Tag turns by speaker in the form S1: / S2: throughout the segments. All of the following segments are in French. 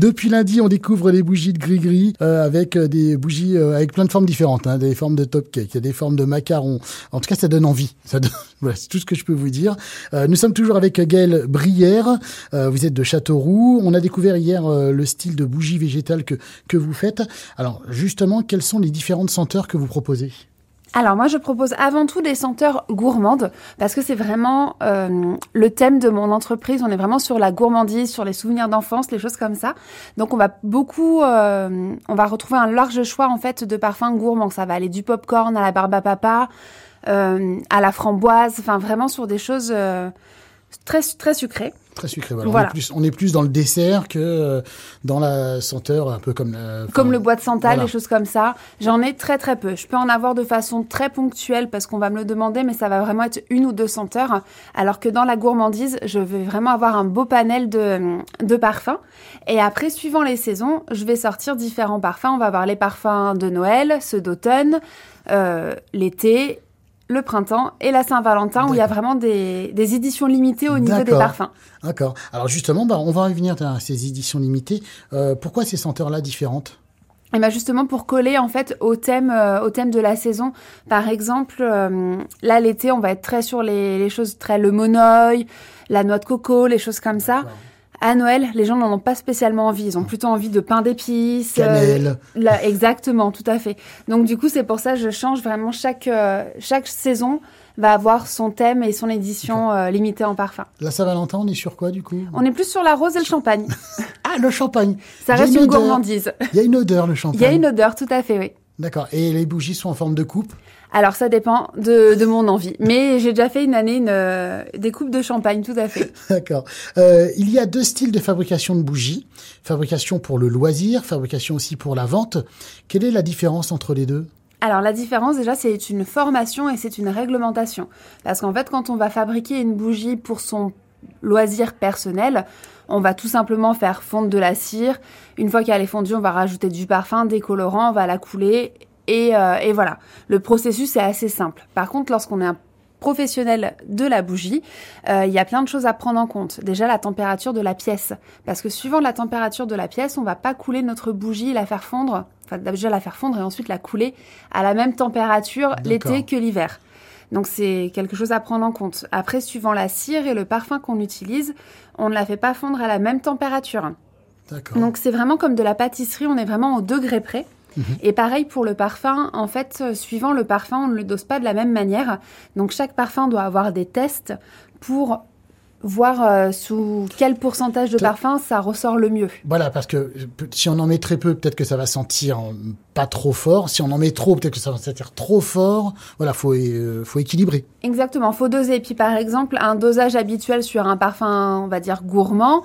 S1: Depuis lundi, on découvre les bougies de gris-gris euh, avec euh, des bougies euh, avec plein de formes différentes, hein, des formes de top cake, des formes de macarons. En tout cas, ça donne envie. C'est tout ce que je peux vous dire. Nous sommes toujours avec Gaëlle Brière. Vous êtes de Châteauroux. On a découvert hier le style de bougie végétale que que vous faites. Alors justement, quelles sont les différentes senteurs que vous proposez?
S2: Alors moi je propose avant tout des senteurs gourmandes parce que c'est vraiment euh, le thème de mon entreprise. On est vraiment sur la gourmandise, sur les souvenirs d'enfance, les choses comme ça. Donc on va beaucoup, euh, on va retrouver un large choix en fait de parfums gourmands. Ça va aller du popcorn à la barbe à papa, euh, à la framboise, enfin vraiment sur des choses euh, très très sucrées.
S1: Très sucré. Voilà.
S2: Voilà.
S1: On, est plus, on est plus dans le dessert que euh, dans la senteur, un peu comme la,
S2: Comme le bois de santal,
S1: voilà.
S2: des choses comme ça. J'en ai très très peu. Je peux en avoir de façon très ponctuelle parce qu'on va me le demander, mais ça va vraiment être une ou deux senteurs. Alors que dans la gourmandise, je vais vraiment avoir un beau panel de, de parfums. Et après, suivant les saisons, je vais sortir différents parfums. On va avoir les parfums de Noël, ceux d'automne, euh, l'été, le printemps et la Saint-Valentin où il y a vraiment des, des éditions limitées au niveau des parfums.
S1: D'accord. Alors justement, bah, on va revenir à ces éditions limitées. Euh, pourquoi ces senteurs-là différentes?
S2: Et ben justement pour coller en fait au thème euh, au thème de la saison. Par exemple, euh, là l'été, on va être très sur les, les choses très le monoeil, la noix de coco, les choses comme ça. À Noël, les gens n'en ont pas spécialement envie. Ils ont plutôt envie de pain d'épices. euh,
S1: Cannelle.
S2: là, exactement, tout à fait. Donc du coup, c'est pour ça que je change vraiment chaque euh, chaque saison va avoir son thème et son édition euh, limitée en parfum.
S1: La Saint-Valentin, on est sur quoi du coup?
S2: On est plus sur la rose et le champagne.
S1: Ah, le champagne.
S2: Ça reste
S1: une
S2: une gourmandise.
S1: Il y a une odeur, le champagne.
S2: Il y a une odeur, tout à fait, oui.
S1: D'accord. Et les bougies sont en forme de coupe?
S2: Alors ça dépend de, de mon envie. Mais j'ai déjà fait une année une, euh, des coupes de champagne, tout à fait.
S1: D'accord. Euh, il y a deux styles de fabrication de bougies. Fabrication pour le loisir, fabrication aussi pour la vente. Quelle est la différence entre les deux?
S2: Alors la différence déjà c'est une formation et c'est une réglementation. Parce qu'en fait quand on va fabriquer une bougie pour son loisir personnel, on va tout simplement faire fondre de la cire. Une fois qu'elle est fondue, on va rajouter du parfum, des colorants, on va la couler et, euh, et voilà. Le processus est assez simple. Par contre, lorsqu'on est un professionnel de la bougie, euh, il y a plein de choses à prendre en compte. Déjà la température de la pièce, parce que suivant la température de la pièce, on va pas couler notre bougie, la faire fondre, enfin déjà la faire fondre et ensuite la couler à la même température l'été que l'hiver. Donc c'est quelque chose à prendre en compte. Après, suivant la cire et le parfum qu'on utilise, on ne la fait pas fondre à la même température.
S1: D'accord.
S2: Donc c'est vraiment comme de la pâtisserie, on est vraiment au degré près.
S1: Mhm.
S2: Et pareil pour le parfum, en fait, euh, suivant le parfum, on ne le dose pas de la même manière. Donc chaque parfum doit avoir des tests pour voir euh, sous quel pourcentage de parfum ça ressort le mieux.
S1: Voilà, parce que si on en met très peu, peut-être que ça va sentir euh, pas trop fort. Si on en met trop, peut-être que ça va sentir trop fort. Voilà, faut euh, faut équilibrer.
S2: Exactement, faut doser. Et puis par exemple, un dosage habituel sur un parfum, on va dire gourmand,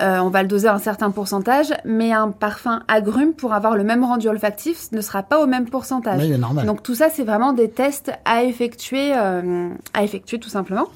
S2: euh, on va le doser à un certain pourcentage, mais un parfum agrume, pour avoir le même rendu olfactif, ne sera pas au même pourcentage.
S1: Mais normal.
S2: Donc tout ça, c'est vraiment des tests à effectuer, euh, à effectuer tout simplement.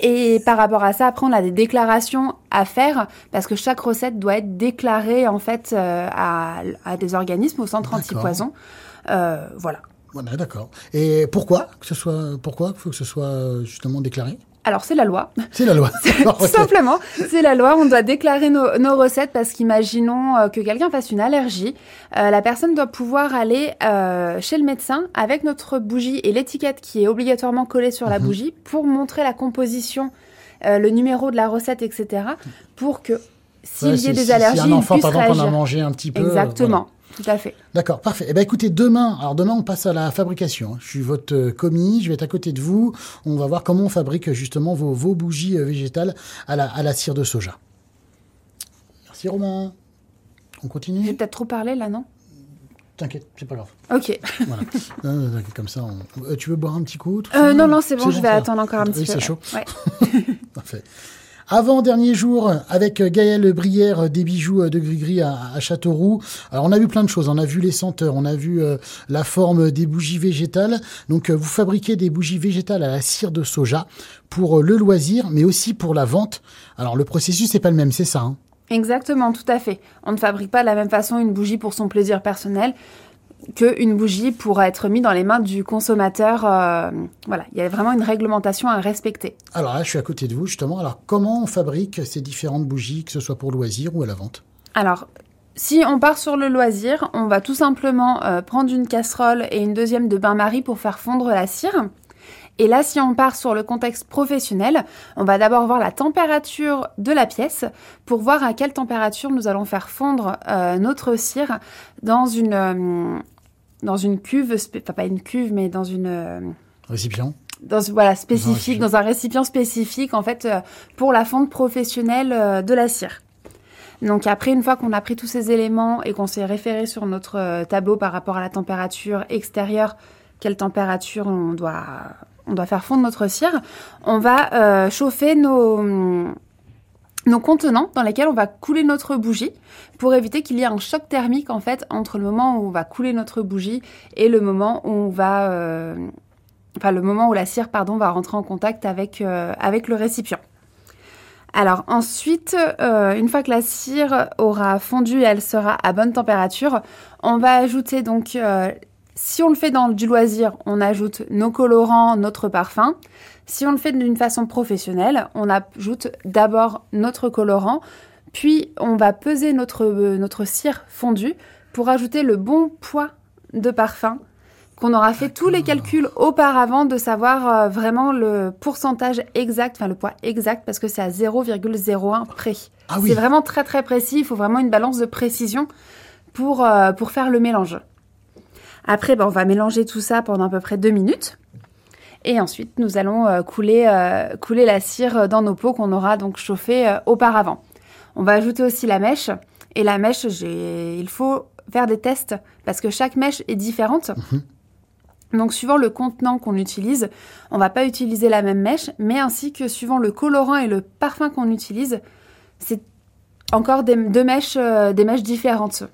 S2: Et par rapport à ça, après, on a des déclarations à faire parce que chaque recette doit être déclarée en fait euh, à, à des organismes au centre antipoison. Voilà.
S1: Voilà, d'accord. Et pourquoi que ce soit pourquoi faut que ce soit justement déclaré?
S2: Alors c'est la loi.
S1: C'est la loi.
S2: Tout simplement, c'est la loi. On doit déclarer nos, nos recettes parce qu'imaginons euh, que quelqu'un fasse une allergie. Euh, la personne doit pouvoir aller euh, chez le médecin avec notre bougie et l'étiquette qui est obligatoirement collée sur la
S1: Mhm.
S2: bougie pour montrer la composition, le numéro de la recette, etc. pour que s'il
S1: Ouais,
S2: y ait des allergies,
S1: Si un enfant,
S2: il
S1: par
S2: puisse
S1: exemple, en a
S2: réagir.
S1: mangé un petit peu.
S2: Exactement, tout à fait.
S1: D'accord, parfait. Eh ben écoutez, demain, alors demain on passe à la fabrication. hein. Je suis votre euh, commis, je vais être à côté de vous. On va voir comment on fabrique euh, justement vos, vos bougies euh, végétales à la, à la cire de soja. Merci Romain. On
S2: J'ai
S1: continue
S2: peut-être trop parlé là, non?
S1: T'inquiète, c'est pas grave.
S2: Ok.
S1: Voilà. Non, non, non, comme ça, on- Euh, tu veux boire un petit coup?
S2: Euh, non, non, c'est bon, je vais attendre encore un
S1: Oui,
S2: petit peu.
S1: c'est chaud.
S2: Ouais.
S1: Parfait. Avant dernier jour avec Gaël Brière des bijoux de Grigri à, à Châteauroux. Alors on a vu plein de choses. On a vu les senteurs, on a vu euh, la forme des bougies végétales. Donc euh, vous fabriquez des bougies végétales à la cire de soja pour euh, le loisir, mais aussi pour la vente. Alors le processus c'est pas le même, c'est ça. hein?
S2: Exactement, tout à fait. On ne fabrique pas de la même façon une bougie pour son plaisir personnel qu'une bougie pour être mise dans les mains du consommateur. euh, voilà, il y a vraiment une réglementation à respecter.
S1: Alors là, je suis à côté de vous justement. Alors comment on fabrique ces différentes bougies, que ce soit pour loisir ou à la vente?
S2: Alors, si on part sur le loisir, on va tout simplement euh, prendre une casserole et une deuxième de bain-marie pour faire fondre la cire. Et là, si on part sur le contexte professionnel, on va d'abord voir la température de la pièce pour voir à quelle température nous allons faire fondre euh, notre cire dans une, euh, dans une cuve, enfin pas une cuve, mais dans une... Euh,
S1: Récipient
S2: dans, voilà, spécifique, dans un récipient spécifique, en fait, pour la fonte professionnelle de la cire. Donc après, une fois qu'on a pris tous ces éléments et qu'on s'est référé sur notre tableau par rapport à la température extérieure, quelle température on doit on doit faire fondre notre cire, on va euh, chauffer nos, contenants dans lesquels on va couler notre bougie pour éviter qu'il y ait un choc thermique en fait entre le moment où on va couler notre bougie et le moment où on va euh, enfin le moment où la cire pardon va rentrer en contact avec euh, avec le récipient. Alors ensuite, une fois que la cire aura fondu et elle sera à bonne température, on va ajouter donc si on le fait dans du loisir, on ajoute nos colorants, notre parfum. Si on le fait d'une façon professionnelle, on ajoute d'abord notre colorant, puis on va peser notre, notre cire fondue pour ajouter le bon poids de parfum qu'on aura fait tous les calculs auparavant de savoir euh, vraiment le pourcentage exact, enfin le poids exact, parce que c'est à 0,01 près. Ah c'est vraiment très très précis, il faut vraiment une balance de précision pour, euh, pour faire le mélange. Après, ben, on va mélanger tout ça pendant à peu près deux minutes. Et ensuite, nous allons euh, couler, euh, couler la cire dans nos pots qu'on aura donc chauffé euh, auparavant. On va ajouter aussi la mèche. Et la mèche, il faut faire des tests parce que chaque mèche est différente. Mhm. Donc, suivant le contenant qu'on utilise, on va pas utiliser la même mèche, mais ainsi que suivant le colorant et le parfum qu'on utilise, c'est encore des, deux mèches, des mèches différentes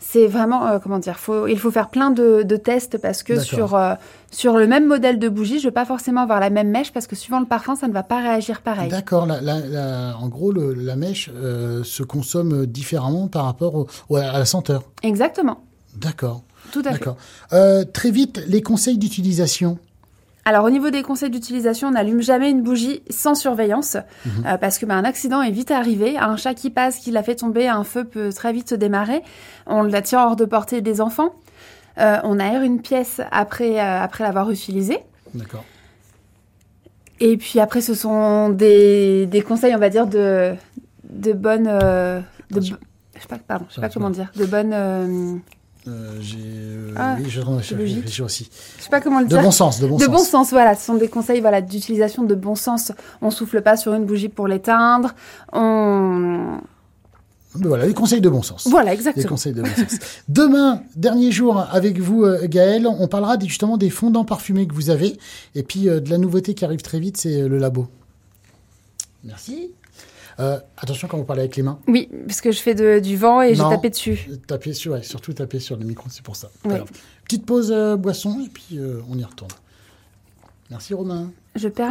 S2: c'est vraiment euh, comment dire faut, il faut faire plein de, tests parce que sur euh, sur le même modèle de bougie je vais pas forcément avoir la même mèche parce que suivant le parfum ça ne va pas réagir pareil.
S1: D'accord en gros la mèche euh, se consomme différemment par rapport à la senteur.
S2: Exactement.
S1: D'accord.
S2: Tout à fait.
S1: Très vite les conseils d'utilisation
S2: alors au niveau des conseils d'utilisation, on n'allume jamais une bougie sans surveillance mhm. euh, parce que ben, un accident est vite arrivé. Un chat qui passe, qui l'a fait tomber, un feu peut très vite se démarrer. On la tient hors de portée des enfants. Euh, on aère une pièce après, euh, après l'avoir utilisée.
S1: D'accord.
S2: Et puis après, ce sont des, des conseils, on va dire, de, de bonne... de, je sais pas, pardon, je sais pas comment dire. De bonne
S1: euh, j'ai, euh, ah, oui, je réfléchis aussi.
S2: Je sais pas comment le
S1: dire. De bon sens, de bon
S2: de
S1: sens.
S2: bon sens, voilà. Ce sont des conseils, voilà, d'utilisation de bon sens. On souffle pas sur une bougie pour l'éteindre. On
S1: voilà, les conseils de bon sens.
S2: Voilà, exactement.
S1: Les conseils de bon sens. Demain, dernier jour avec vous, euh, Gaël, on parlera justement des fondants parfumés que vous avez. Et puis de la nouveauté qui arrive très vite, c'est le labo. Merci. Euh, attention quand vous parlez avec les mains.
S2: Oui, parce que je fais du vent et j'ai tapé dessus.
S1: Taper sur, ouais, surtout taper sur le micro, c'est pour ça. petite pause euh, boisson et puis euh, on y retourne. Merci Romain.
S2: Je perds.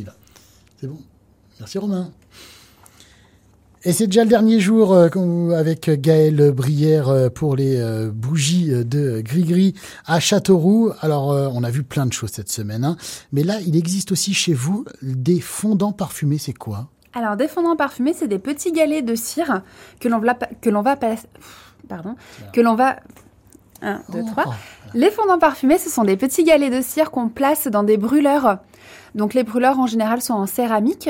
S1: C'est bon. Merci Romain. Et c'est déjà le dernier jour avec Gaël Brière pour les bougies de Gris-Gris à Châteauroux. Alors, on a vu plein de choses cette semaine. Hein. Mais là, il existe aussi chez vous des fondants parfumés. C'est quoi?
S2: Alors, des fondants parfumés, c'est des petits galets de cire que l'on va, que l'on va pardon, que l'on va 1, 2, 3. Les fondants parfumés, ce sont des petits galets de cire qu'on place dans des brûleurs. Donc les brûleurs en général sont en céramique.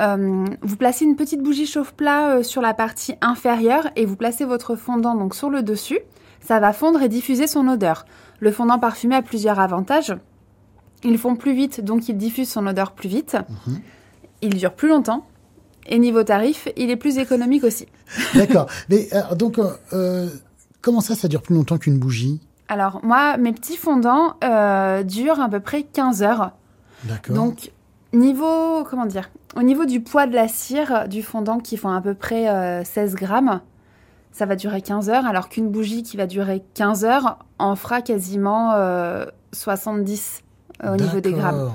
S2: Euh, vous placez une petite bougie chauffe-plat euh, sur la partie inférieure et vous placez votre fondant donc sur le dessus. Ça va fondre et diffuser son odeur. Le fondant parfumé a plusieurs avantages. Ils font plus vite, donc ils diffusent son odeur plus vite. Mhm il dure plus longtemps. Et niveau tarif, il est plus économique aussi.
S1: D'accord. Mais euh, donc, euh, euh, comment ça, ça dure plus longtemps qu'une bougie?
S2: Alors, moi, mes petits fondants durent à peu près 15 heures.
S1: D'accord.
S2: Donc, niveau, comment dire Au niveau du poids de la cire du fondant qui font à peu près 16 grammes, ça va durer 15 heures, alors qu'une bougie qui va durer 15 heures en fera quasiment 70 au niveau des grammes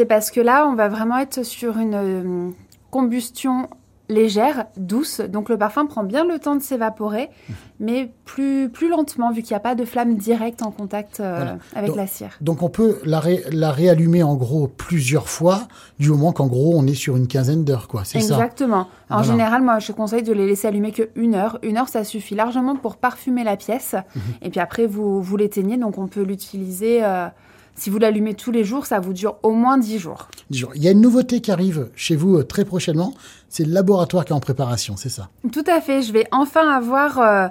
S2: c'est parce que là, on va vraiment être sur une euh, combustion légère, douce. Donc le parfum prend bien le temps de s'évaporer, mais plus, plus lentement, vu qu'il n'y a pas de flamme directe en contact euh,
S1: Voilà.
S2: avec
S1: Donc-
S2: la cire.
S1: Donc on peut la, ré- la réallumer en gros plusieurs fois, du moment qu'en gros on est sur une quinzaine d'heures, quoi. C'est ça.
S2: Exactement. En
S1: Voilà.
S2: général, moi, je conseille de les laisser allumer que une heure. Une heure, ça suffit largement pour parfumer la pièce.
S1: Mhm.
S2: Et puis après, vous, vous l'éteignez. Donc, on peut l'utiliser. euh, si vous l'allumez tous les jours, ça vous dure au moins 10 jours.
S1: Dix jours. Il y a une nouveauté qui arrive chez vous euh, très prochainement. C'est le laboratoire qui est en préparation, c'est ça.
S2: Tout à fait. Je vais enfin avoir euh,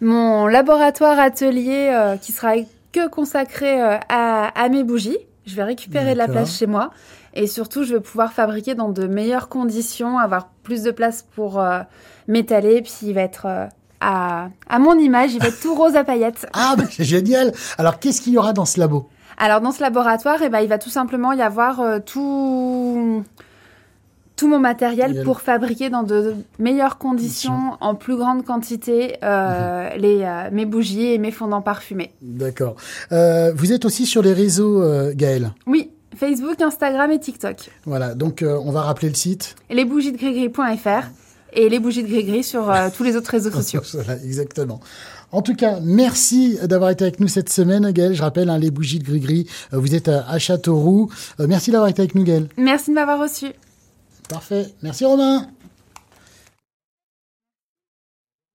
S2: mon laboratoire atelier euh, qui sera que consacré euh, à, à mes bougies. Je vais récupérer de la place chez moi. Et surtout, je vais pouvoir fabriquer dans de meilleures conditions, avoir plus de place pour euh, m'étaler. Puis, il va être euh, à, à mon image, il va être tout rose à paillettes.
S1: Ah, bah, c'est génial. Alors qu'est-ce qu'il y aura dans ce labo?
S2: Alors, dans ce laboratoire, eh ben, il va tout simplement y avoir euh, tout, tout mon matériel pour fabriquer dans de meilleures conditions, en plus grande quantité, euh, les, euh, mes bougies et mes fondants parfumés.
S1: D'accord. Euh, vous êtes aussi sur les réseaux, euh, Gaël.
S2: Oui, Facebook, Instagram et TikTok.
S1: Voilà. Donc on va rappeler le site.
S2: Et les bougies de grégris.fr et les bougies de Grégris sur tous les autres réseaux sociaux.
S1: Voilà, exactement. En tout cas, merci d'avoir été avec nous cette semaine, Gaël. Je rappelle, hein, les bougies de Gris-Gris, euh, vous êtes à, à Châteauroux. Euh, merci d'avoir été avec nous, Gaël.
S2: Merci de m'avoir reçu.
S1: Parfait. Merci, Romain.